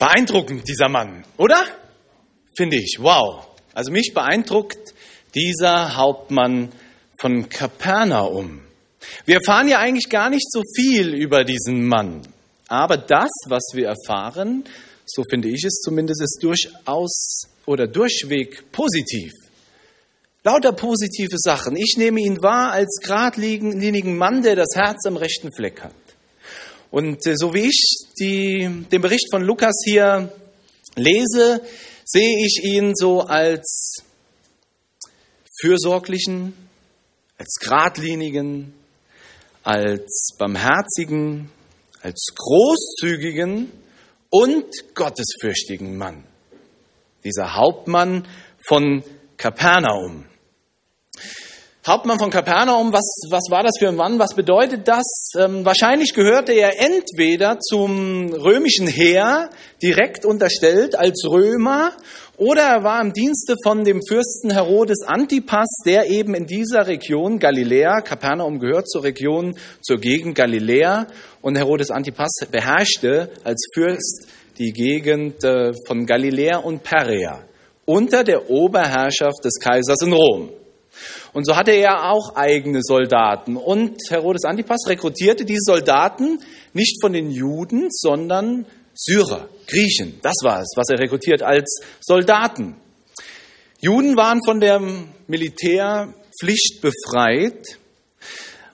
Beeindruckend, dieser Mann, oder? Finde ich, wow. Also mich beeindruckt dieser Hauptmann von Kapernaum. Wir erfahren ja eigentlich gar nicht so viel über diesen Mann. Aber das, was wir erfahren, so finde ich es zumindest, ist durchaus oder durchweg positiv. Lauter positive Sachen. Ich nehme ihn wahr als geradlinigen Mann, der das Herz am rechten Fleck hat. Und äh, so wie ich die, den Bericht von Lukas hier lese, sehe ich ihn so als fürsorglichen, als geradlinigen, als barmherzigen, als großzügigen und gottesfürchtigen Mann. Dieser Hauptmann von Kapernaum. Hauptmann von Kapernaum, was, was war das für ein Mann? Was bedeutet das? Ähm, wahrscheinlich gehörte er entweder zum römischen Heer direkt unterstellt als Römer oder er war im Dienste von dem Fürsten Herodes Antipas, der eben in dieser Region Galiläa, Kapernaum gehört zur Region, zur Gegend Galiläa und Herodes Antipas beherrschte als Fürst die Gegend äh, von Galiläa und Perea unter der Oberherrschaft des Kaisers in Rom. Und so hatte er auch eigene Soldaten. Und Herodes Antipas rekrutierte diese Soldaten nicht von den Juden, sondern Syrer, Griechen. Das war es, was er rekrutiert als Soldaten. Juden waren von der Militärpflicht befreit.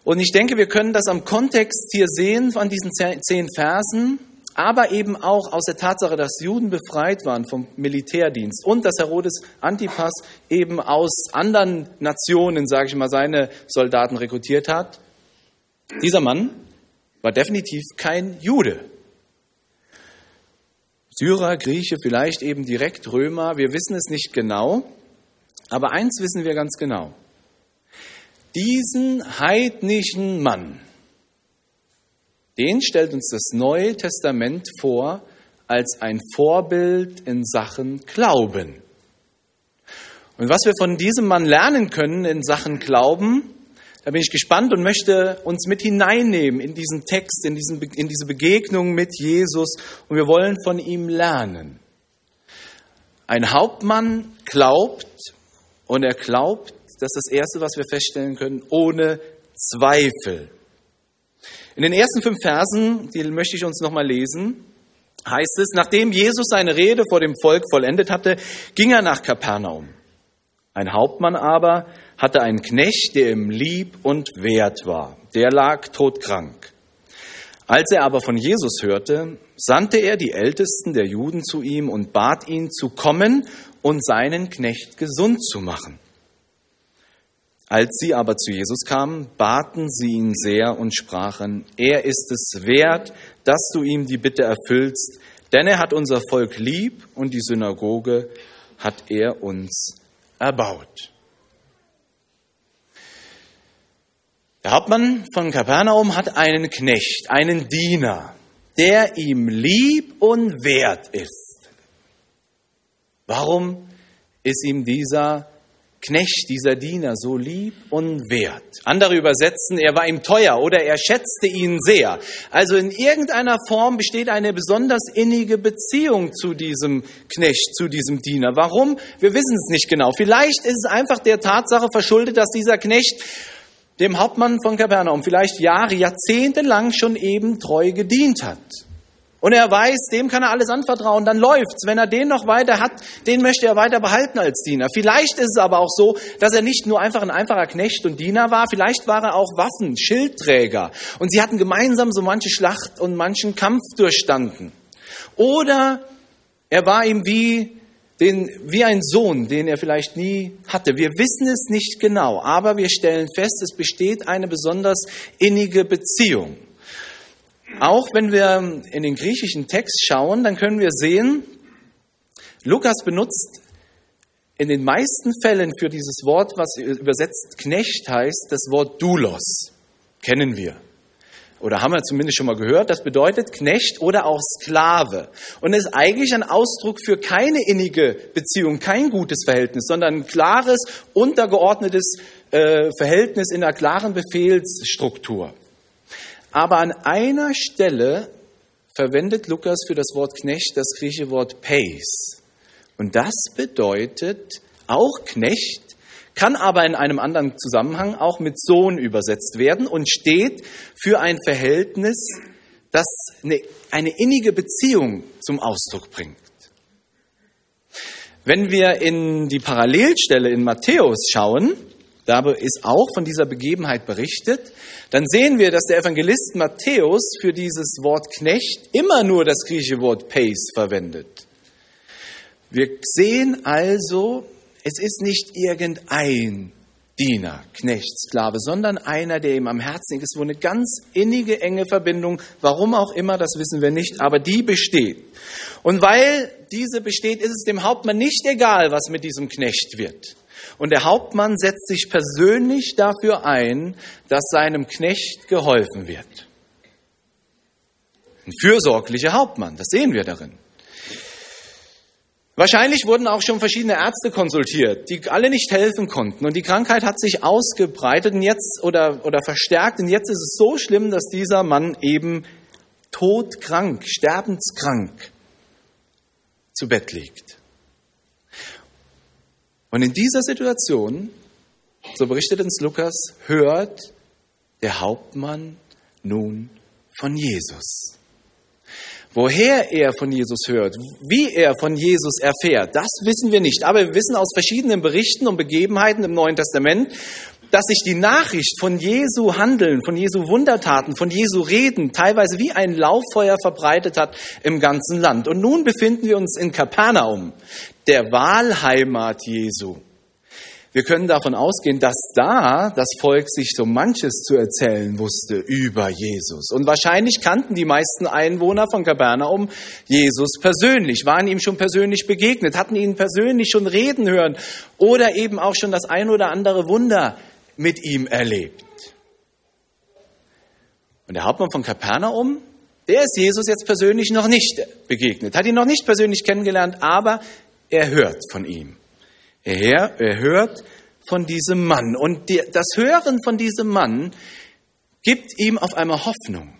Und ich denke, wir können das am Kontext hier sehen von diesen zehn Versen aber eben auch aus der Tatsache, dass Juden befreit waren vom Militärdienst und dass Herodes Antipas eben aus anderen Nationen, sage ich mal, seine Soldaten rekrutiert hat. Dieser Mann war definitiv kein Jude. Syrer, Grieche, vielleicht eben direkt Römer, wir wissen es nicht genau, aber eins wissen wir ganz genau. Diesen heidnischen Mann, den stellt uns das Neue Testament vor als ein Vorbild in Sachen Glauben. Und was wir von diesem Mann lernen können in Sachen Glauben, da bin ich gespannt und möchte uns mit hineinnehmen in diesen Text, in, diesen, in diese Begegnung mit Jesus. Und wir wollen von ihm lernen. Ein Hauptmann glaubt und er glaubt, das ist das Erste, was wir feststellen können, ohne Zweifel. In den ersten fünf Versen, die möchte ich uns nochmal lesen, heißt es, nachdem Jesus seine Rede vor dem Volk vollendet hatte, ging er nach Kapernaum. Ein Hauptmann aber hatte einen Knecht, der ihm lieb und wert war. Der lag todkrank. Als er aber von Jesus hörte, sandte er die Ältesten der Juden zu ihm und bat ihn zu kommen und seinen Knecht gesund zu machen. Als sie aber zu Jesus kamen, baten sie ihn sehr und sprachen, er ist es wert, dass du ihm die Bitte erfüllst, denn er hat unser Volk lieb und die Synagoge hat er uns erbaut. Der Hauptmann von Kapernaum hat einen Knecht, einen Diener, der ihm lieb und wert ist. Warum ist ihm dieser Knecht, dieser Diener, so lieb und wert. Andere übersetzen, er war ihm teuer oder er schätzte ihn sehr. Also in irgendeiner Form besteht eine besonders innige Beziehung zu diesem Knecht, zu diesem Diener. Warum? Wir wissen es nicht genau. Vielleicht ist es einfach der Tatsache verschuldet, dass dieser Knecht dem Hauptmann von Kapernaum vielleicht Jahre, Jahrzehnte lang schon eben treu gedient hat. Und er weiß, dem kann er alles anvertrauen, dann läuft's. Wenn er den noch weiter hat, den möchte er weiter behalten als Diener. Vielleicht ist es aber auch so, dass er nicht nur einfach ein einfacher Knecht und Diener war, vielleicht war er auch Waffen, Schildträger. Und sie hatten gemeinsam so manche Schlacht und manchen Kampf durchstanden. Oder er war ihm wie, den, wie ein Sohn, den er vielleicht nie hatte. Wir wissen es nicht genau, aber wir stellen fest, es besteht eine besonders innige Beziehung. Auch wenn wir in den griechischen Text schauen, dann können wir sehen, Lukas benutzt in den meisten Fällen für dieses Wort, was übersetzt Knecht heißt, das Wort Doulos. Kennen wir. Oder haben wir zumindest schon mal gehört. Das bedeutet Knecht oder auch Sklave. Und ist eigentlich ein Ausdruck für keine innige Beziehung, kein gutes Verhältnis, sondern ein klares, untergeordnetes äh, Verhältnis in einer klaren Befehlsstruktur. Aber an einer Stelle verwendet Lukas für das Wort Knecht das griechische Wort Peis. Und das bedeutet auch Knecht, kann aber in einem anderen Zusammenhang auch mit Sohn übersetzt werden und steht für ein Verhältnis, das eine, eine innige Beziehung zum Ausdruck bringt. Wenn wir in die Parallelstelle in Matthäus schauen, da ist auch von dieser Begebenheit berichtet, dann sehen wir, dass der Evangelist Matthäus für dieses Wort Knecht immer nur das griechische Wort Peis verwendet. Wir sehen also, es ist nicht irgendein Diener, Knecht, Sklave, sondern einer, der ihm am Herzen ist, wo eine ganz innige, enge Verbindung, warum auch immer, das wissen wir nicht, aber die besteht. Und weil diese besteht, ist es dem Hauptmann nicht egal, was mit diesem Knecht wird. Und der Hauptmann setzt sich persönlich dafür ein, dass seinem Knecht geholfen wird. Ein fürsorglicher Hauptmann, das sehen wir darin. Wahrscheinlich wurden auch schon verschiedene Ärzte konsultiert, die alle nicht helfen konnten. Und die Krankheit hat sich ausgebreitet und jetzt oder, oder verstärkt. Und jetzt ist es so schlimm, dass dieser Mann eben todkrank, sterbenskrank zu Bett liegt. Und in dieser Situation, so berichtet uns Lukas, hört der Hauptmann nun von Jesus. Woher er von Jesus hört, wie er von Jesus erfährt, das wissen wir nicht. Aber wir wissen aus verschiedenen Berichten und Begebenheiten im Neuen Testament, dass sich die Nachricht von Jesu Handeln, von Jesu Wundertaten, von Jesu Reden teilweise wie ein Lauffeuer verbreitet hat im ganzen Land. Und nun befinden wir uns in Kapernaum, der Wahlheimat Jesu. Wir können davon ausgehen, dass da das Volk sich so manches zu erzählen wusste über Jesus. Und wahrscheinlich kannten die meisten Einwohner von Kapernaum Jesus persönlich, waren ihm schon persönlich begegnet, hatten ihn persönlich schon reden hören oder eben auch schon das ein oder andere Wunder mit ihm erlebt. Und der Hauptmann von Kapernaum, der ist Jesus jetzt persönlich noch nicht begegnet, hat ihn noch nicht persönlich kennengelernt, aber er hört von ihm. Er, er hört von diesem Mann. Und das Hören von diesem Mann gibt ihm auf einmal Hoffnung.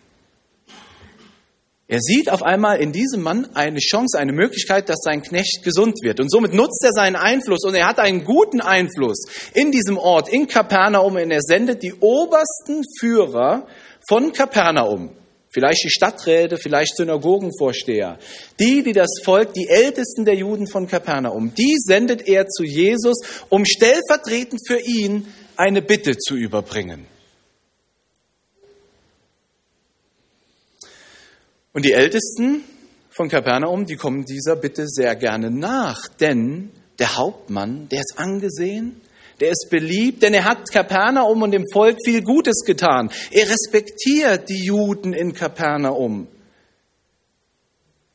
Er sieht auf einmal in diesem Mann eine Chance, eine Möglichkeit, dass sein Knecht gesund wird. Und somit nutzt er seinen Einfluss und er hat einen guten Einfluss in diesem Ort, in Kapernaum. Und er sendet die obersten Führer von Kapernaum vielleicht die Stadträte, vielleicht Synagogenvorsteher, die, die das Volk, die Ältesten der Juden von Kapernaum, die sendet er zu Jesus, um stellvertretend für ihn eine Bitte zu überbringen. Und die Ältesten von Kapernaum, die kommen dieser Bitte sehr gerne nach, denn der Hauptmann, der ist angesehen, der ist beliebt, denn er hat Kapernaum und dem Volk viel Gutes getan. Er respektiert die Juden in Kapernaum.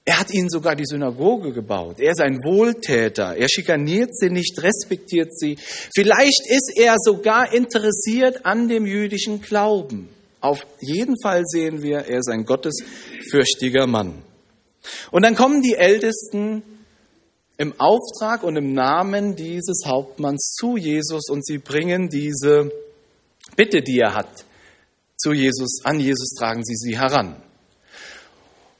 Er hat ihnen sogar die Synagoge gebaut. Er ist ein Wohltäter. Er schikaniert sie nicht, respektiert sie. Vielleicht ist er sogar interessiert an dem jüdischen Glauben. Auf jeden Fall sehen wir, er ist ein gottesfürchtiger Mann. Und dann kommen die Ältesten im Auftrag und im Namen dieses Hauptmanns zu Jesus und sie bringen diese Bitte, die er hat, zu Jesus, an Jesus tragen sie sie heran.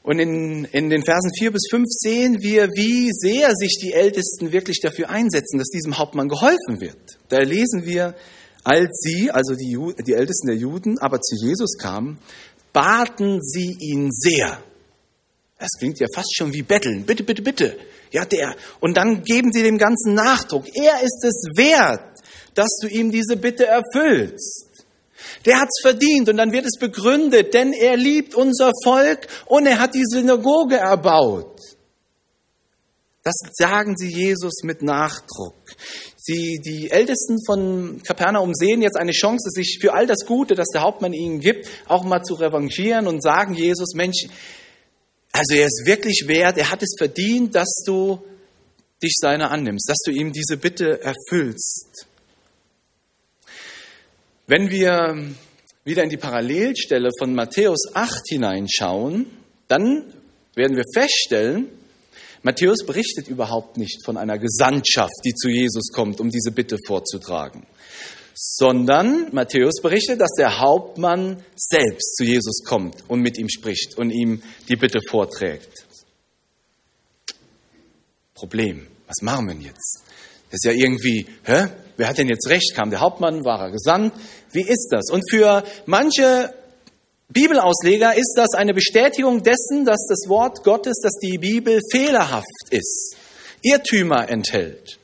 Und in, in den Versen 4 bis 5 sehen wir, wie sehr sich die Ältesten wirklich dafür einsetzen, dass diesem Hauptmann geholfen wird. Da lesen wir, als sie, also die, die Ältesten der Juden, aber zu Jesus kamen, baten sie ihn sehr. Das klingt ja fast schon wie Betteln. Bitte, bitte, bitte, ja, der. Und dann geben sie dem ganzen Nachdruck. Er ist es wert, dass du ihm diese Bitte erfüllst. Der hat's verdient und dann wird es begründet, denn er liebt unser Volk und er hat die Synagoge erbaut. Das sagen sie Jesus mit Nachdruck. Sie, die Ältesten von Kapernaum sehen jetzt eine Chance, sich für all das Gute, das der Hauptmann ihnen gibt, auch mal zu revanchieren und sagen Jesus, Mensch, also er ist wirklich wert, er hat es verdient, dass du dich seiner annimmst, dass du ihm diese Bitte erfüllst. Wenn wir wieder in die Parallelstelle von Matthäus 8 hineinschauen, dann werden wir feststellen, Matthäus berichtet überhaupt nicht von einer Gesandtschaft, die zu Jesus kommt, um diese Bitte vorzutragen, sondern Matthäus berichtet, dass der Hauptmann selbst zu Jesus kommt und mit ihm spricht und ihm die Bitte vorträgt. Problem, was machen wir denn jetzt? Das ist ja irgendwie, hä? Wer hat denn jetzt recht? Kam der Hauptmann, war er gesandt? Wie ist das? Und für manche Bibelausleger ist das eine Bestätigung dessen, dass das Wort Gottes, dass die Bibel fehlerhaft ist, Irrtümer enthält.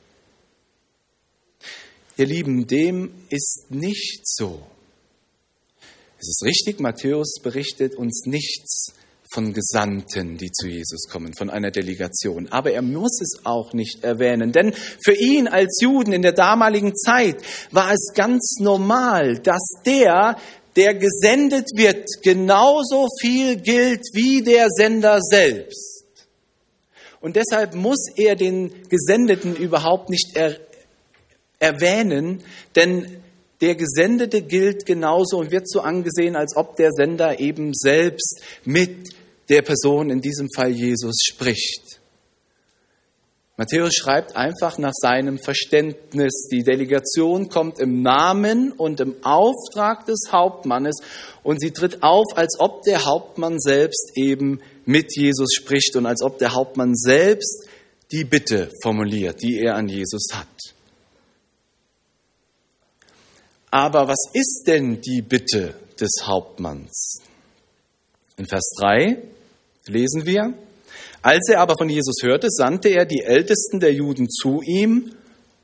Ihr Lieben, dem ist nicht so. Es ist richtig, Matthäus berichtet uns nichts von Gesandten, die zu Jesus kommen, von einer Delegation. Aber er muss es auch nicht erwähnen, denn für ihn als Juden in der damaligen Zeit war es ganz normal, dass der, der gesendet wird, genauso viel gilt wie der Sender selbst. Und deshalb muss er den Gesendeten überhaupt nicht er erwähnen, denn der Gesendete gilt genauso und wird so angesehen, als ob der Sender eben selbst mit der Person, in diesem Fall Jesus, spricht. Matthäus schreibt einfach nach seinem Verständnis. Die Delegation kommt im Namen und im Auftrag des Hauptmannes und sie tritt auf, als ob der Hauptmann selbst eben mit Jesus spricht und als ob der Hauptmann selbst die Bitte formuliert, die er an Jesus hat. Aber was ist denn die Bitte des Hauptmanns? In Vers 3 lesen wir, als er aber von Jesus hörte, sandte er die Ältesten der Juden zu ihm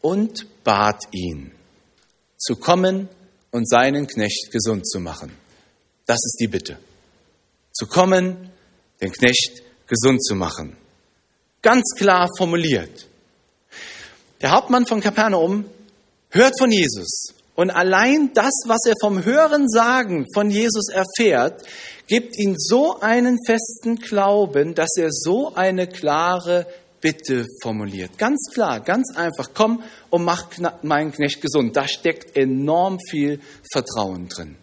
und bat ihn, zu kommen und seinen Knecht gesund zu machen. Das ist die Bitte. Zu kommen, den Knecht gesund zu machen. Ganz klar formuliert. Der Hauptmann von Kapernaum hört von Jesus und allein das, was er vom Hören sagen von Jesus erfährt, gibt ihm so einen festen Glauben, dass er so eine klare Bitte formuliert. Ganz klar, ganz einfach, komm und mach meinen Knecht gesund. Da steckt enorm viel Vertrauen drin.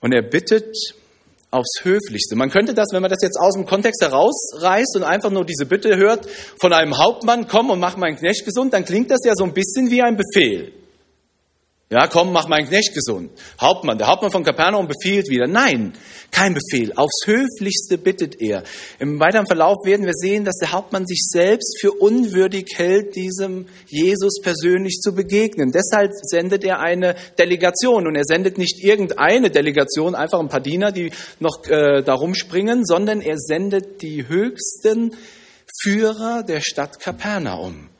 Und er bittet aufs Höflichste. Man könnte das, wenn man das jetzt aus dem Kontext herausreißt und einfach nur diese Bitte hört von einem Hauptmann, komm und mach meinen Knecht gesund, dann klingt das ja so ein bisschen wie ein Befehl. Ja, komm, mach meinen Knecht gesund. Hauptmann, der Hauptmann von Kapernaum befiehlt wieder. Nein, kein Befehl. Aufs Höflichste bittet er. Im weiteren Verlauf werden wir sehen, dass der Hauptmann sich selbst für unwürdig hält, diesem Jesus persönlich zu begegnen. Deshalb sendet er eine Delegation. Und er sendet nicht irgendeine Delegation, einfach ein paar Diener, die noch äh, da rumspringen, sondern er sendet die höchsten Führer der Stadt Kapernaum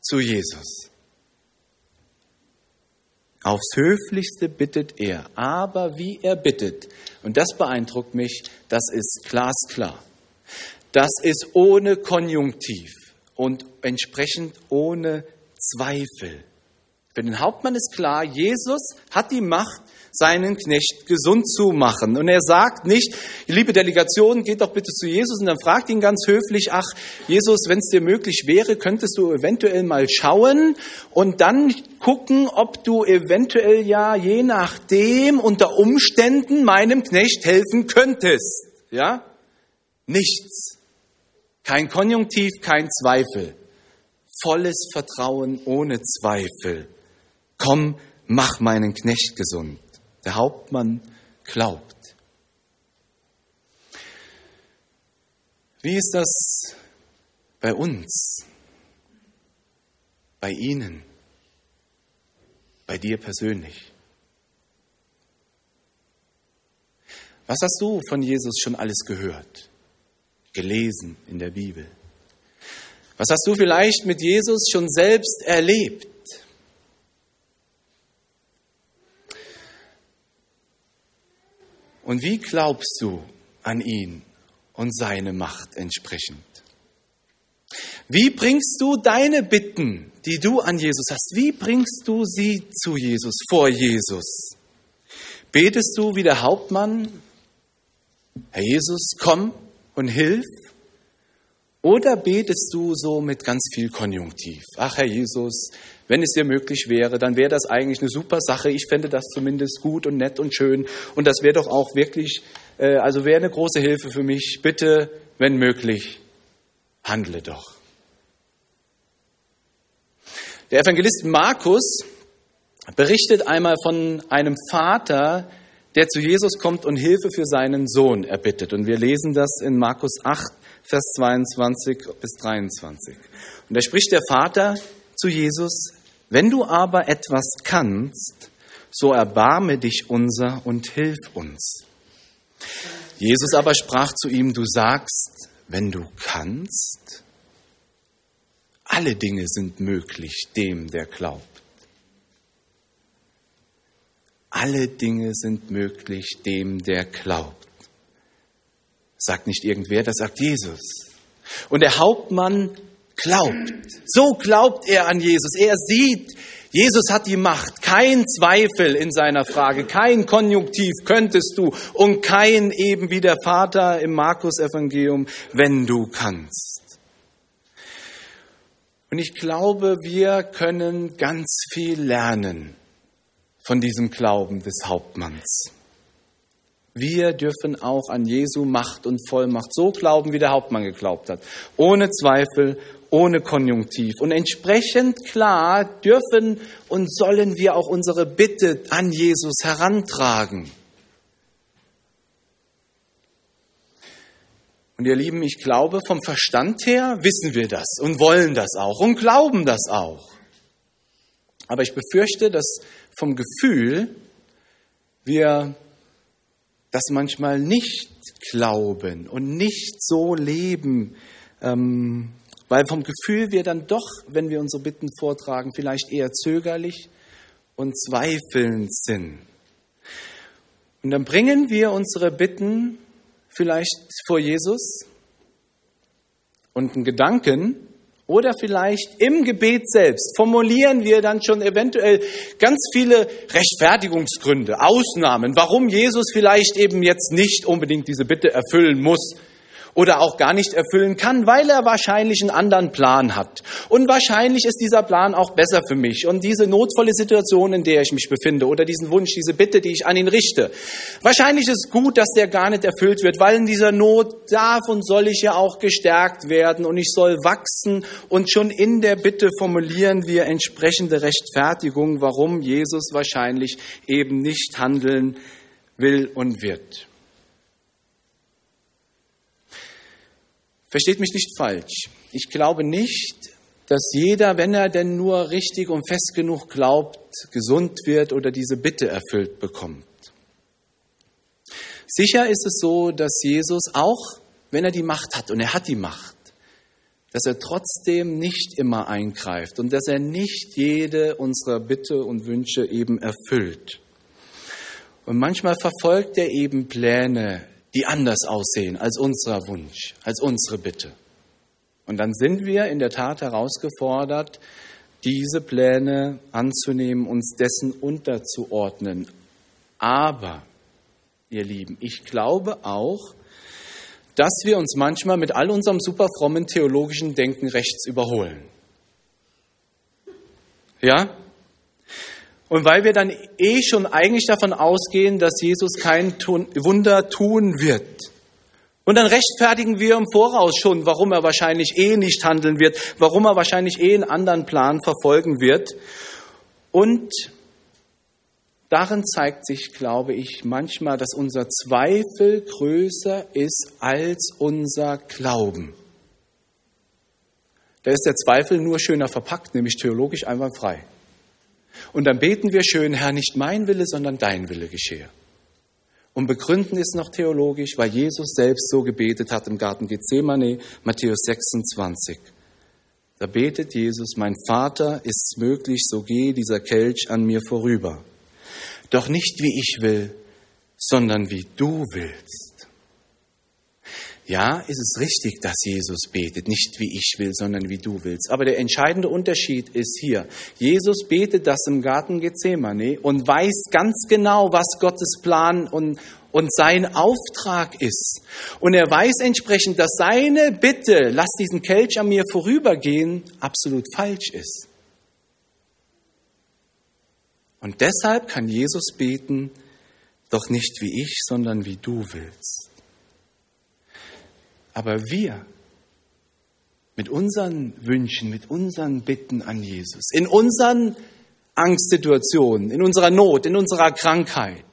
zu Jesus. Aufs Höflichste bittet er, aber wie er bittet, und das beeindruckt mich, das ist glasklar. Das ist ohne Konjunktiv und entsprechend ohne Zweifel. Für den Hauptmann ist klar, Jesus hat die Macht, seinen Knecht gesund zu machen. Und er sagt nicht, liebe Delegation, geht doch bitte zu Jesus und dann fragt ihn ganz höflich, ach Jesus, wenn es dir möglich wäre, könntest du eventuell mal schauen und dann gucken, ob du eventuell ja je nachdem unter Umständen meinem Knecht helfen könntest. Ja? Nichts. Kein Konjunktiv, kein Zweifel. Volles Vertrauen ohne Zweifel. Komm, mach meinen Knecht gesund. Der Hauptmann glaubt. Wie ist das bei uns, bei Ihnen, bei dir persönlich? Was hast du von Jesus schon alles gehört, gelesen in der Bibel? Was hast du vielleicht mit Jesus schon selbst erlebt? Und wie glaubst du an ihn und seine Macht entsprechend? Wie bringst du deine Bitten, die du an Jesus hast, wie bringst du sie zu Jesus, vor Jesus? Betest du wie der Hauptmann, Herr Jesus, komm und hilf? Oder betest du so mit ganz viel Konjunktiv? Ach, Herr Jesus, wenn es dir möglich wäre, dann wäre das eigentlich eine super Sache. Ich fände das zumindest gut und nett und schön. Und das wäre doch auch wirklich, äh, also wäre eine große Hilfe für mich. Bitte, wenn möglich, handle doch. Der Evangelist Markus berichtet einmal von einem Vater, der zu Jesus kommt und Hilfe für seinen Sohn erbittet. Und wir lesen das in Markus 8, Vers 22 bis 23. Und da spricht der Vater zu Jesus, wenn du aber etwas kannst, so erbarme dich unser und hilf uns. Jesus aber sprach zu ihm, du sagst, wenn du kannst, alle Dinge sind möglich dem, der glaubt. Alle Dinge sind möglich dem, der glaubt. sagt nicht irgendwer, das sagt Jesus. Und der Hauptmann glaubt. So glaubt er an Jesus. Er sieht, Jesus hat die Macht. Kein Zweifel in seiner Frage, kein Konjunktiv könntest du und kein eben wie der Vater im Markus-Evangelium, wenn du kannst. Und ich glaube, wir können ganz viel lernen von diesem Glauben des Hauptmanns. Wir dürfen auch an Jesu Macht und Vollmacht so glauben, wie der Hauptmann geglaubt hat. Ohne Zweifel, ohne Konjunktiv. Und entsprechend klar dürfen und sollen wir auch unsere Bitte an Jesus herantragen. Und ihr Lieben, ich glaube, vom Verstand her wissen wir das und wollen das auch und glauben das auch. Aber ich befürchte, dass vom Gefühl wir das manchmal nicht glauben und nicht so leben, ähm, weil vom Gefühl wir dann doch, wenn wir unsere Bitten vortragen, vielleicht eher zögerlich und zweifelnd sind. Und dann bringen wir unsere Bitten vielleicht vor Jesus und einen Gedanken, oder vielleicht im Gebet selbst formulieren wir dann schon eventuell ganz viele Rechtfertigungsgründe, Ausnahmen, warum Jesus vielleicht eben jetzt nicht unbedingt diese Bitte erfüllen muss oder auch gar nicht erfüllen kann, weil er wahrscheinlich einen anderen Plan hat. Und wahrscheinlich ist dieser Plan auch besser für mich. Und diese notvolle Situation, in der ich mich befinde, oder diesen Wunsch, diese Bitte, die ich an ihn richte, wahrscheinlich ist gut, dass der gar nicht erfüllt wird, weil in dieser Not darf und soll ich ja auch gestärkt werden und ich soll wachsen. Und schon in der Bitte formulieren wir entsprechende Rechtfertigung, warum Jesus wahrscheinlich eben nicht handeln will und wird. Versteht mich nicht falsch. Ich glaube nicht, dass jeder, wenn er denn nur richtig und fest genug glaubt, gesund wird oder diese Bitte erfüllt bekommt. Sicher ist es so, dass Jesus auch, wenn er die Macht hat, und er hat die Macht, dass er trotzdem nicht immer eingreift und dass er nicht jede unserer Bitte und Wünsche eben erfüllt. Und manchmal verfolgt er eben Pläne, die anders aussehen als unser Wunsch, als unsere Bitte. Und dann sind wir in der Tat herausgefordert, diese Pläne anzunehmen, uns dessen unterzuordnen. Aber, ihr Lieben, ich glaube auch, dass wir uns manchmal mit all unserem super frommen theologischen Denken rechts überholen. Ja? Und weil wir dann eh schon eigentlich davon ausgehen, dass Jesus kein Wunder tun wird. Und dann rechtfertigen wir im Voraus schon, warum er wahrscheinlich eh nicht handeln wird, warum er wahrscheinlich eh einen anderen Plan verfolgen wird. Und darin zeigt sich, glaube ich, manchmal, dass unser Zweifel größer ist als unser Glauben. Da ist der Zweifel nur schöner verpackt, nämlich theologisch einwandfrei. Und dann beten wir schön, Herr, nicht mein Wille, sondern dein Wille geschehe. Und begründen es noch theologisch, weil Jesus selbst so gebetet hat im Garten Gethsemane, Matthäus 26. Da betet Jesus, mein Vater, ist es möglich, so gehe dieser Kelch an mir vorüber. Doch nicht wie ich will, sondern wie du willst. Ja, ist es richtig, dass Jesus betet, nicht wie ich will, sondern wie du willst. Aber der entscheidende Unterschied ist hier, Jesus betet das im Garten Gethsemane und weiß ganz genau, was Gottes Plan und, und sein Auftrag ist. Und er weiß entsprechend, dass seine Bitte, lass diesen Kelch an mir vorübergehen, absolut falsch ist. Und deshalb kann Jesus beten, doch nicht wie ich, sondern wie du willst. Aber wir, mit unseren Wünschen, mit unseren Bitten an Jesus, in unseren Angstsituationen, in unserer Not, in unserer Krankheit.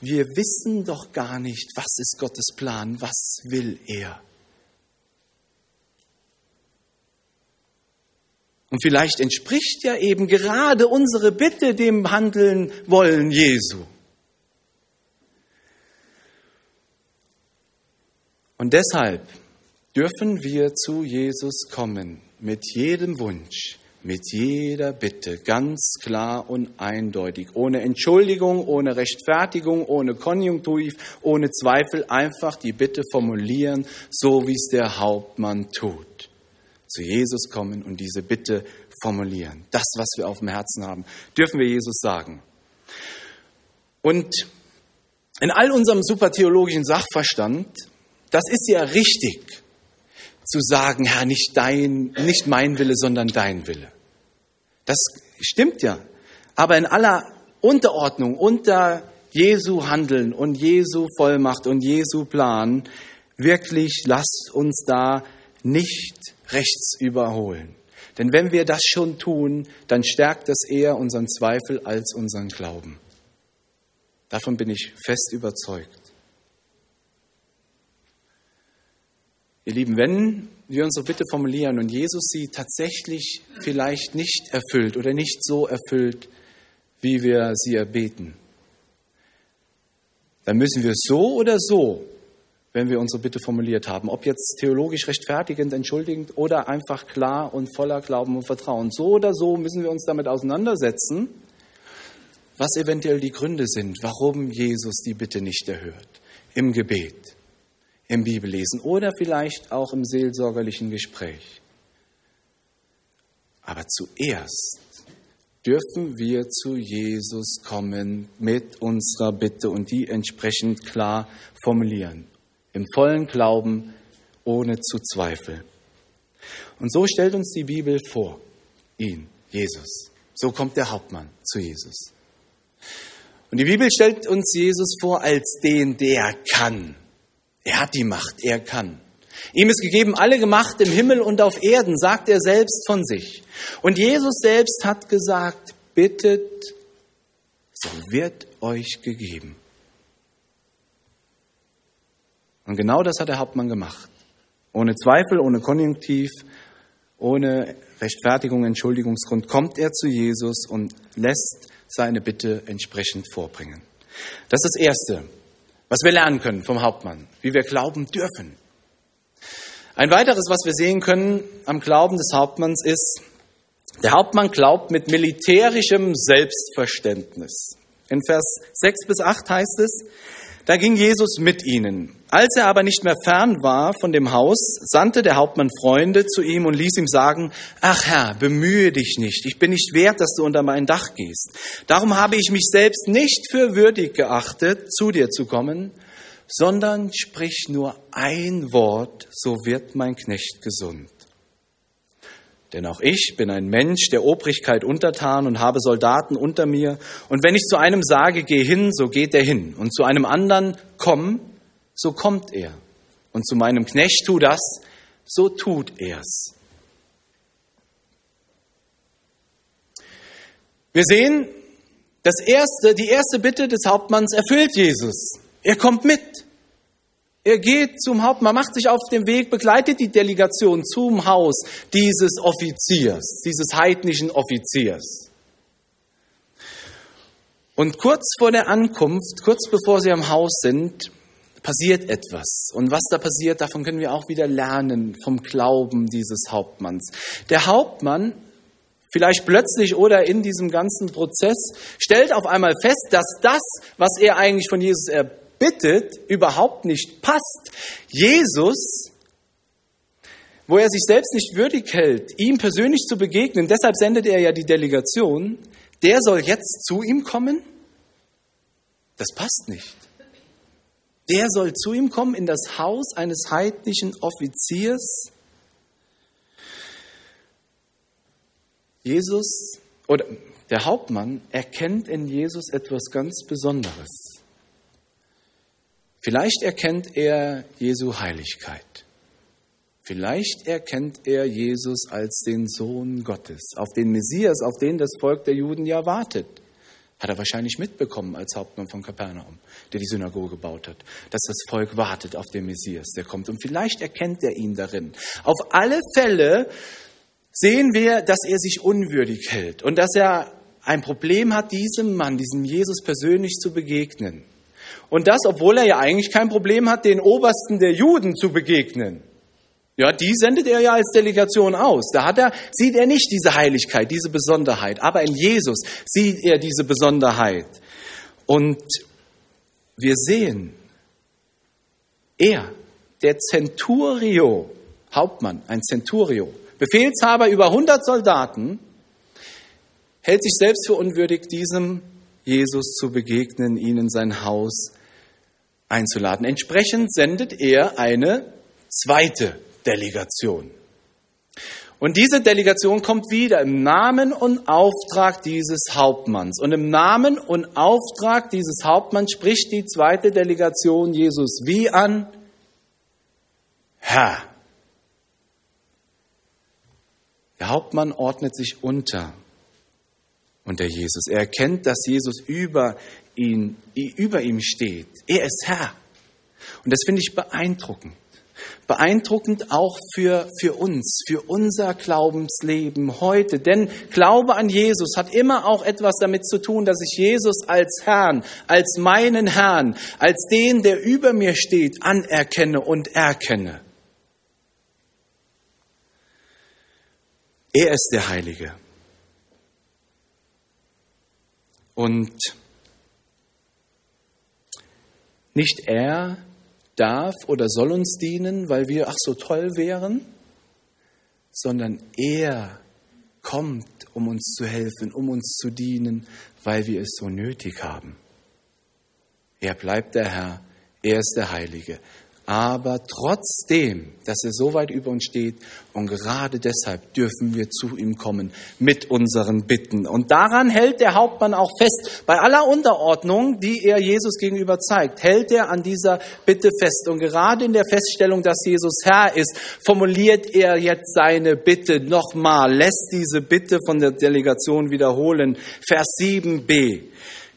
Wir wissen doch gar nicht, was ist Gottes Plan, was will er. Und vielleicht entspricht ja eben gerade unsere Bitte dem Handeln wollen Jesu. Und deshalb dürfen wir zu Jesus kommen mit jedem Wunsch, mit jeder Bitte, ganz klar und eindeutig, ohne Entschuldigung, ohne Rechtfertigung, ohne Konjunktiv, ohne Zweifel, einfach die Bitte formulieren, so wie es der Hauptmann tut. Zu Jesus kommen und diese Bitte formulieren. Das, was wir auf dem Herzen haben, dürfen wir Jesus sagen. Und in all unserem supertheologischen Sachverstand, das ist ja richtig, zu sagen, Herr, nicht dein, nicht mein Wille, sondern dein Wille. Das stimmt ja. Aber in aller Unterordnung, unter Jesu Handeln und Jesu Vollmacht und Jesu Plan, wirklich lasst uns da nicht rechts überholen. Denn wenn wir das schon tun, dann stärkt das eher unseren Zweifel als unseren Glauben. Davon bin ich fest überzeugt. Ihr Lieben, wenn wir unsere Bitte formulieren und Jesus sie tatsächlich vielleicht nicht erfüllt oder nicht so erfüllt, wie wir sie erbeten, dann müssen wir so oder so, wenn wir unsere Bitte formuliert haben, ob jetzt theologisch rechtfertigend, entschuldigend oder einfach klar und voller Glauben und Vertrauen, so oder so müssen wir uns damit auseinandersetzen, was eventuell die Gründe sind, warum Jesus die Bitte nicht erhört im Gebet im Bibellesen oder vielleicht auch im seelsorgerlichen Gespräch. Aber zuerst dürfen wir zu Jesus kommen mit unserer Bitte und die entsprechend klar formulieren. Im vollen Glauben, ohne zu zweifeln. Und so stellt uns die Bibel vor, ihn, Jesus. So kommt der Hauptmann zu Jesus. Und die Bibel stellt uns Jesus vor als den, der kann. Er hat die Macht, er kann. Ihm ist gegeben alle Gemacht im Himmel und auf Erden, sagt er selbst von sich. Und Jesus selbst hat gesagt, bittet, so wird euch gegeben. Und genau das hat der Hauptmann gemacht. Ohne Zweifel, ohne Konjunktiv, ohne Rechtfertigung, Entschuldigungsgrund kommt er zu Jesus und lässt seine Bitte entsprechend vorbringen. Das ist das Erste was wir lernen können vom Hauptmann, wie wir glauben dürfen. Ein weiteres, was wir sehen können am Glauben des Hauptmanns ist, der Hauptmann glaubt mit militärischem Selbstverständnis. In Vers 6 bis 8 heißt es, da ging Jesus mit ihnen. Als er aber nicht mehr fern war von dem Haus, sandte der Hauptmann Freunde zu ihm und ließ ihm sagen, ach Herr, bemühe dich nicht, ich bin nicht wert, dass du unter mein Dach gehst. Darum habe ich mich selbst nicht für würdig geachtet, zu dir zu kommen, sondern sprich nur ein Wort, so wird mein Knecht gesund. Denn auch ich bin ein Mensch der Obrigkeit untertan und habe Soldaten unter mir. Und wenn ich zu einem sage, geh hin, so geht er hin. Und zu einem anderen, komm, so kommt er. Und zu meinem Knecht, tu das, so tut er's. Wir sehen, das erste, die erste Bitte des Hauptmanns erfüllt Jesus. Er kommt mit. Er geht zum Hauptmann, macht sich auf den Weg, begleitet die Delegation zum Haus dieses Offiziers, dieses heidnischen Offiziers. Und kurz vor der Ankunft, kurz bevor sie am Haus sind, passiert etwas. Und was da passiert, davon können wir auch wieder lernen vom Glauben dieses Hauptmanns. Der Hauptmann, vielleicht plötzlich oder in diesem ganzen Prozess, stellt auf einmal fest, dass das, was er eigentlich von Jesus bittet, überhaupt nicht passt. Jesus, wo er sich selbst nicht würdig hält, ihm persönlich zu begegnen, deshalb sendet er ja die Delegation, der soll jetzt zu ihm kommen? Das passt nicht. Der soll zu ihm kommen in das Haus eines heidnischen Offiziers. Jesus oder der Hauptmann erkennt in Jesus etwas ganz Besonderes. Vielleicht erkennt er Jesu Heiligkeit. Vielleicht erkennt er Jesus als den Sohn Gottes, auf den Messias, auf den das Volk der Juden ja wartet. Hat er wahrscheinlich mitbekommen als Hauptmann von Kapernaum, der die Synagoge gebaut hat, dass das Volk wartet auf den Messias, der kommt. Und vielleicht erkennt er ihn darin. Auf alle Fälle sehen wir, dass er sich unwürdig hält und dass er ein Problem hat, diesem Mann, diesem Jesus persönlich zu begegnen. Und das, obwohl er ja eigentlich kein Problem hat, den Obersten der Juden zu begegnen. Ja, die sendet er ja als Delegation aus. Da hat er, sieht er nicht diese Heiligkeit, diese Besonderheit. Aber in Jesus sieht er diese Besonderheit. Und wir sehen, er, der Centurio, Hauptmann, ein Centurio, Befehlshaber über 100 Soldaten, hält sich selbst für unwürdig, diesem Jesus zu begegnen, ihn in sein Haus einzuladen. Entsprechend sendet er eine zweite Delegation. Und diese Delegation kommt wieder im Namen und Auftrag dieses Hauptmanns. Und im Namen und Auftrag dieses Hauptmanns spricht die zweite Delegation Jesus wie an? Herr. Der Hauptmann ordnet sich unter unter Jesus. Er erkennt, dass Jesus über ihn, über ihm steht. Er ist Herr. Und das finde ich beeindruckend. Beeindruckend auch für, für uns, für unser Glaubensleben heute. Denn Glaube an Jesus hat immer auch etwas damit zu tun, dass ich Jesus als Herrn, als meinen Herrn, als den, der über mir steht, anerkenne und erkenne. Er ist der Heilige. Und nicht er darf oder soll uns dienen, weil wir ach so toll wären, sondern er kommt, um uns zu helfen, um uns zu dienen, weil wir es so nötig haben. Er bleibt der Herr, er ist der Heilige aber trotzdem, dass er so weit über uns steht und gerade deshalb dürfen wir zu ihm kommen mit unseren Bitten. Und daran hält der Hauptmann auch fest. Bei aller Unterordnung, die er Jesus gegenüber zeigt, hält er an dieser Bitte fest. Und gerade in der Feststellung, dass Jesus Herr ist, formuliert er jetzt seine Bitte nochmal, lässt diese Bitte von der Delegation wiederholen. Vers 7b.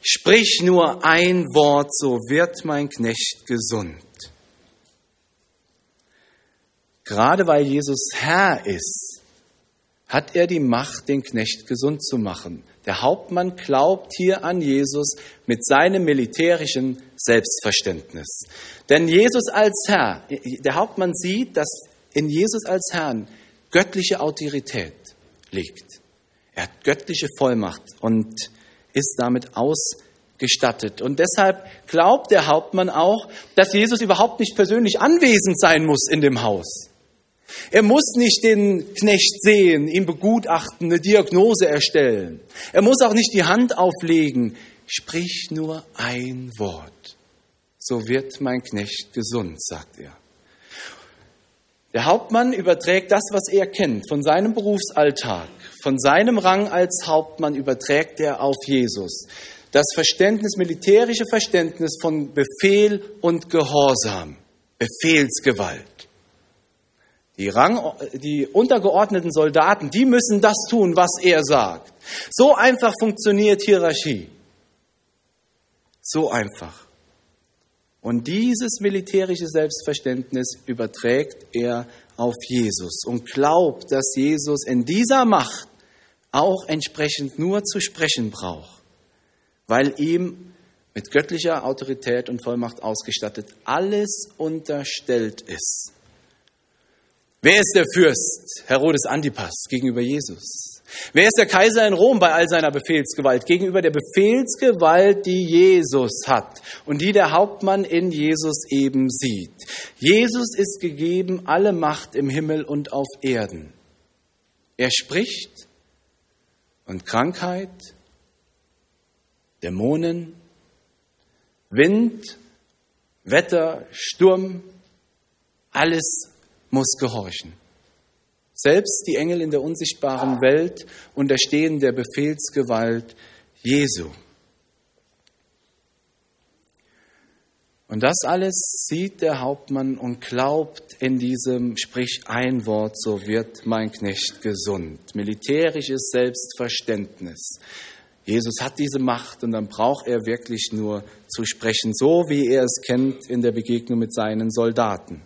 Sprich nur ein Wort, so wird mein Knecht gesund. Gerade weil Jesus Herr ist, hat er die Macht, den Knecht gesund zu machen. Der Hauptmann glaubt hier an Jesus mit seinem militärischen Selbstverständnis. Denn Jesus als Herr, der Hauptmann sieht, dass in Jesus als Herrn göttliche Autorität liegt. Er hat göttliche Vollmacht und ist damit ausgestattet. Und deshalb glaubt der Hauptmann auch, dass Jesus überhaupt nicht persönlich anwesend sein muss in dem Haus. Er muss nicht den Knecht sehen, ihn begutachten, eine Diagnose erstellen. Er muss auch nicht die Hand auflegen. Sprich nur ein Wort, so wird mein Knecht gesund, sagt er. Der Hauptmann überträgt das, was er kennt von seinem Berufsalltag, von seinem Rang als Hauptmann überträgt er auf Jesus. Das Verständnis, militärische Verständnis von Befehl und Gehorsam, Befehlsgewalt. Die, Rang, die untergeordneten Soldaten, die müssen das tun, was er sagt. So einfach funktioniert Hierarchie. So einfach. Und dieses militärische Selbstverständnis überträgt er auf Jesus und glaubt, dass Jesus in dieser Macht auch entsprechend nur zu sprechen braucht, weil ihm mit göttlicher Autorität und Vollmacht ausgestattet alles unterstellt ist. Wer ist der Fürst Herodes Antipas gegenüber Jesus? Wer ist der Kaiser in Rom bei all seiner Befehlsgewalt gegenüber der Befehlsgewalt, die Jesus hat und die der Hauptmann in Jesus eben sieht? Jesus ist gegeben alle Macht im Himmel und auf Erden. Er spricht und Krankheit, Dämonen, Wind, Wetter, Sturm, alles muss gehorchen. Selbst die Engel in der unsichtbaren Welt unterstehen der Befehlsgewalt Jesu. Und das alles sieht der Hauptmann und glaubt in diesem, sprich ein Wort, so wird mein Knecht gesund. Militärisches Selbstverständnis. Jesus hat diese Macht und dann braucht er wirklich nur zu sprechen, so wie er es kennt in der Begegnung mit seinen Soldaten.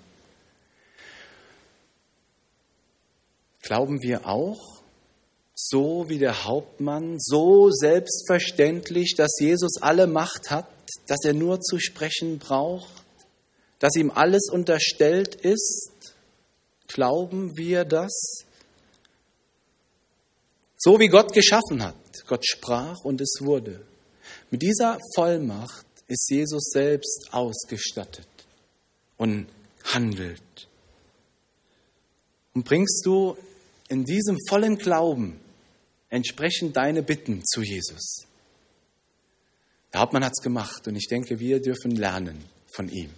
Glauben wir auch, so wie der Hauptmann, so selbstverständlich, dass Jesus alle Macht hat, dass er nur zu sprechen braucht, dass ihm alles unterstellt ist? Glauben wir das? So wie Gott geschaffen hat. Gott sprach und es wurde. Mit dieser Vollmacht ist Jesus selbst ausgestattet und handelt. Und bringst du in diesem vollen Glauben entsprechend deine Bitten zu Jesus. Der Hauptmann hat es gemacht und ich denke, wir dürfen lernen von ihm.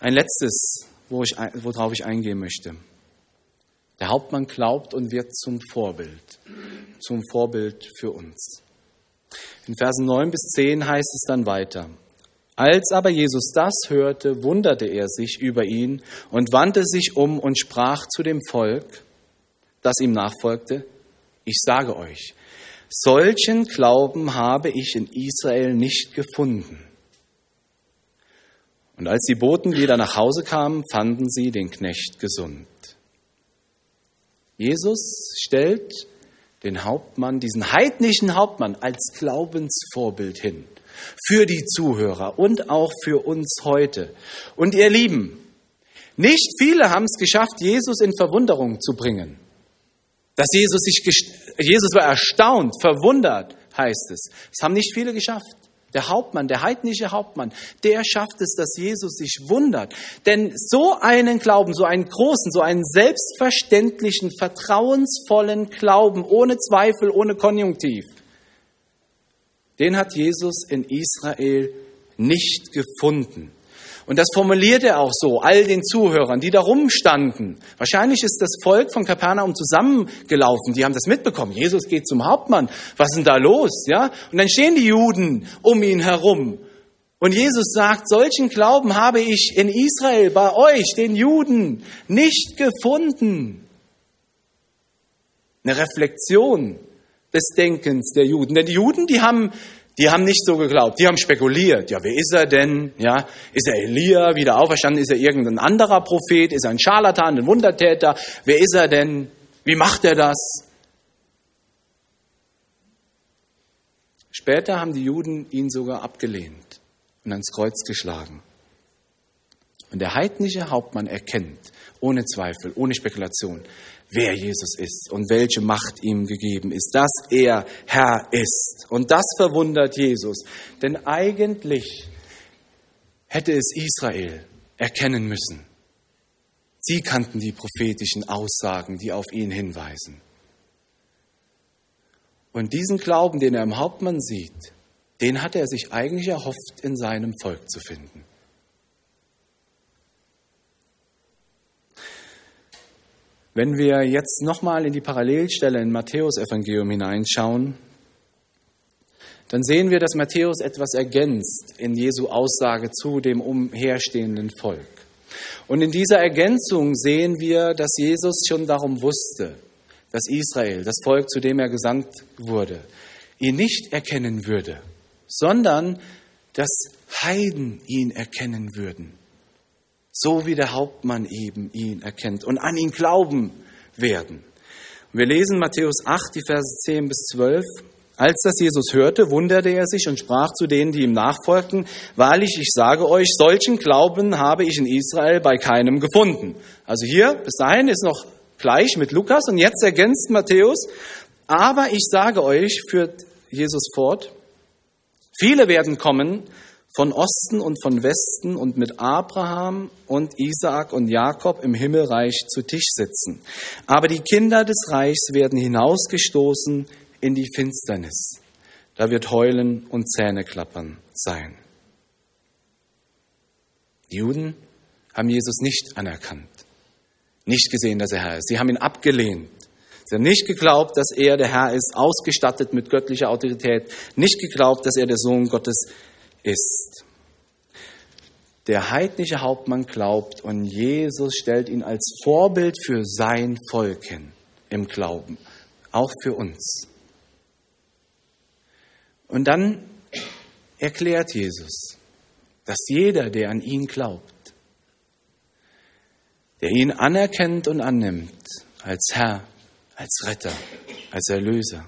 Ein letztes, wo ich, worauf ich eingehen möchte. Der Hauptmann glaubt und wird zum Vorbild, zum Vorbild für uns. In Versen 9 bis 10 heißt es dann weiter. Als aber Jesus das hörte, wunderte er sich über ihn und wandte sich um und sprach zu dem Volk, das ihm nachfolgte, ich sage euch, solchen Glauben habe ich in Israel nicht gefunden. Und als die Boten wieder nach Hause kamen, fanden sie den Knecht gesund. Jesus stellt den Hauptmann, diesen heidnischen Hauptmann, als Glaubensvorbild hin. Für die Zuhörer und auch für uns heute. Und ihr Lieben, nicht viele haben es geschafft, Jesus in Verwunderung zu bringen. Dass Jesus sich, Jesus war erstaunt, verwundert, heißt es. Das haben nicht viele geschafft. Der Hauptmann, der heidnische Hauptmann, der schafft es, dass Jesus sich wundert. Denn so einen Glauben, so einen großen, so einen selbstverständlichen, vertrauensvollen Glauben, ohne Zweifel, ohne Konjunktiv, den hat Jesus in Israel nicht gefunden. Und das formuliert er auch so, all den Zuhörern, die da rumstanden. Wahrscheinlich ist das Volk von Kapernaum zusammengelaufen. Die haben das mitbekommen. Jesus geht zum Hauptmann. Was ist denn da los? Ja? Und dann stehen die Juden um ihn herum. Und Jesus sagt, solchen Glauben habe ich in Israel bei euch, den Juden, nicht gefunden. Eine Reflexion des Denkens der Juden. Denn die Juden, die haben die haben nicht so geglaubt, die haben spekuliert. Ja, wer ist er denn? Ja, ist er Elia, wieder auferstanden? Ist er irgendein anderer Prophet? Ist er ein Scharlatan, ein Wundertäter? Wer ist er denn? Wie macht er das? Später haben die Juden ihn sogar abgelehnt und ans Kreuz geschlagen. Und der heidnische Hauptmann erkennt, ohne Zweifel, ohne Spekulation, wer Jesus ist und welche Macht ihm gegeben ist, dass er Herr ist. Und das verwundert Jesus, denn eigentlich hätte es Israel erkennen müssen. Sie kannten die prophetischen Aussagen, die auf ihn hinweisen. Und diesen Glauben, den er im Hauptmann sieht, den hat er sich eigentlich erhofft, in seinem Volk zu finden. Wenn wir jetzt nochmal in die Parallelstelle in Matthäus Evangelium hineinschauen, dann sehen wir, dass Matthäus etwas ergänzt in Jesu Aussage zu dem umherstehenden Volk. Und in dieser Ergänzung sehen wir, dass Jesus schon darum wusste, dass Israel, das Volk, zu dem er gesandt wurde, ihn nicht erkennen würde, sondern dass Heiden ihn erkennen würden so wie der Hauptmann eben ihn erkennt und an ihn glauben werden. wir lesen Matthäus 8, die Verse 10 bis 12. Als das Jesus hörte, wunderte er sich und sprach zu denen, die ihm nachfolgten, Wahrlich, ich sage euch, solchen Glauben habe ich in Israel bei keinem gefunden. Also hier, bis dahin ist noch gleich mit Lukas und jetzt ergänzt Matthäus, aber ich sage euch, führt Jesus fort, viele werden kommen von Osten und von Westen und mit Abraham und Isaak und Jakob im Himmelreich zu Tisch sitzen. Aber die Kinder des Reichs werden hinausgestoßen in die Finsternis. Da wird Heulen und Zähneklappern sein. Die Juden haben Jesus nicht anerkannt, nicht gesehen, dass er Herr ist. Sie haben ihn abgelehnt. Sie haben nicht geglaubt, dass er der Herr ist, ausgestattet mit göttlicher Autorität, nicht geglaubt, dass er der Sohn Gottes ist. Der heidnische Hauptmann glaubt und Jesus stellt ihn als Vorbild für sein Volk hin im Glauben, auch für uns. Und dann erklärt Jesus, dass jeder, der an ihn glaubt, der ihn anerkennt und annimmt als Herr, als Retter, als Erlöser,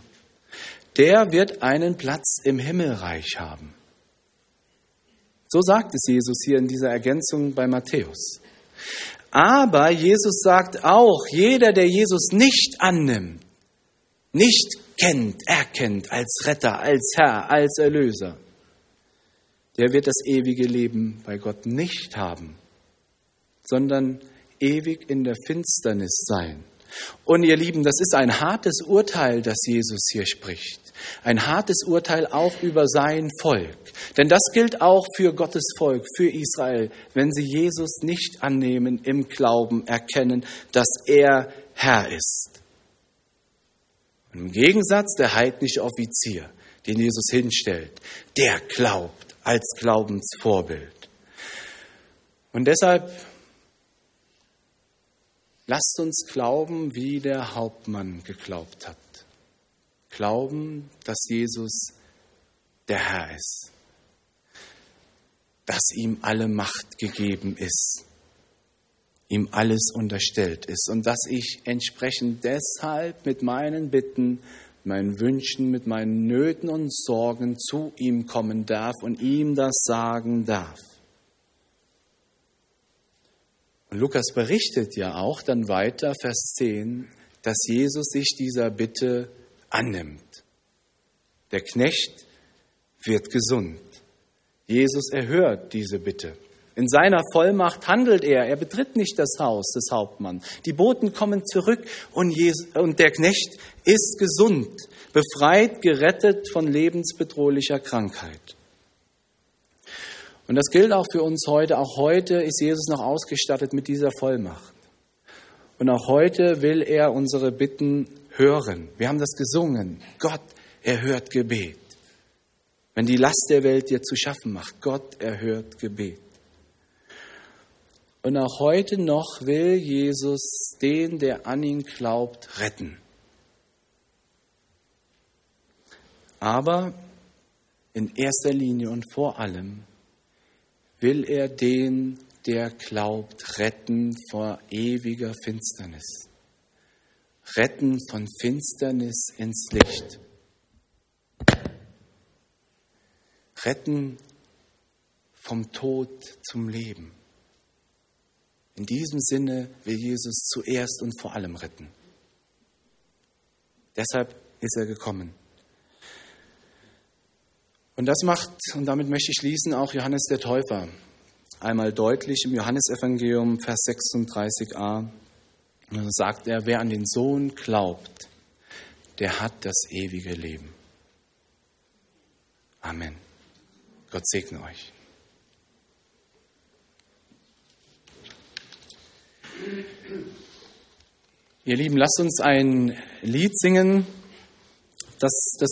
der wird einen Platz im Himmelreich haben. So sagt es Jesus hier in dieser Ergänzung bei Matthäus. Aber Jesus sagt auch, jeder, der Jesus nicht annimmt, nicht kennt, erkennt als Retter, als Herr, als Erlöser, der wird das ewige Leben bei Gott nicht haben, sondern ewig in der Finsternis sein. Und ihr Lieben, das ist ein hartes Urteil, das Jesus hier spricht. Ein hartes Urteil auch über sein Volk. Denn das gilt auch für Gottes Volk, für Israel, wenn sie Jesus nicht annehmen, im Glauben erkennen, dass er Herr ist. Im Gegensatz der heidnische Offizier, den Jesus hinstellt, der glaubt als Glaubensvorbild. Und deshalb Lasst uns glauben, wie der Hauptmann geglaubt hat. Glauben, dass Jesus der Herr ist, dass ihm alle Macht gegeben ist, ihm alles unterstellt ist. Und dass ich entsprechend deshalb mit meinen Bitten, meinen Wünschen, mit meinen Nöten und Sorgen zu ihm kommen darf und ihm das sagen darf. Und Lukas berichtet ja auch dann weiter, Vers 10, dass Jesus sich dieser Bitte annimmt. Der Knecht wird gesund. Jesus erhört diese Bitte. In seiner Vollmacht handelt er. Er betritt nicht das Haus des Hauptmanns. Die Boten kommen zurück und, Jesus, und der Knecht ist gesund, befreit, gerettet von lebensbedrohlicher Krankheit. Und das gilt auch für uns heute. Auch heute ist Jesus noch ausgestattet mit dieser Vollmacht. Und auch heute will er unsere Bitten hören. Wir haben das gesungen. Gott erhört Gebet. Wenn die Last der Welt dir zu schaffen macht, Gott erhört Gebet. Und auch heute noch will Jesus den, der an ihn glaubt, retten. Aber in erster Linie und vor allem will er den, der glaubt, retten vor ewiger Finsternis. Retten von Finsternis ins Licht. Retten vom Tod zum Leben. In diesem Sinne will Jesus zuerst und vor allem retten. Deshalb ist er gekommen. Und das macht, und damit möchte ich schließen, auch Johannes der Täufer einmal deutlich im Johannesevangelium, Vers 36a. Da sagt er, wer an den Sohn glaubt, der hat das ewige Leben. Amen. Gott segne euch. Ihr Lieben, lasst uns ein Lied singen, das das